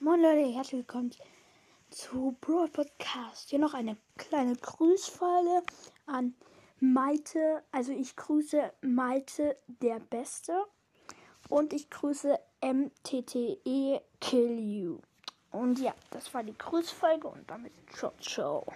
Moin Leute, herzlich willkommen zu Bro Podcast. Hier noch eine kleine Grüßfolge an Maite. Also ich grüße Maite der Beste und ich grüße MTTE Kill You. Und ja, das war die Grüßfolge und damit ciao ciao.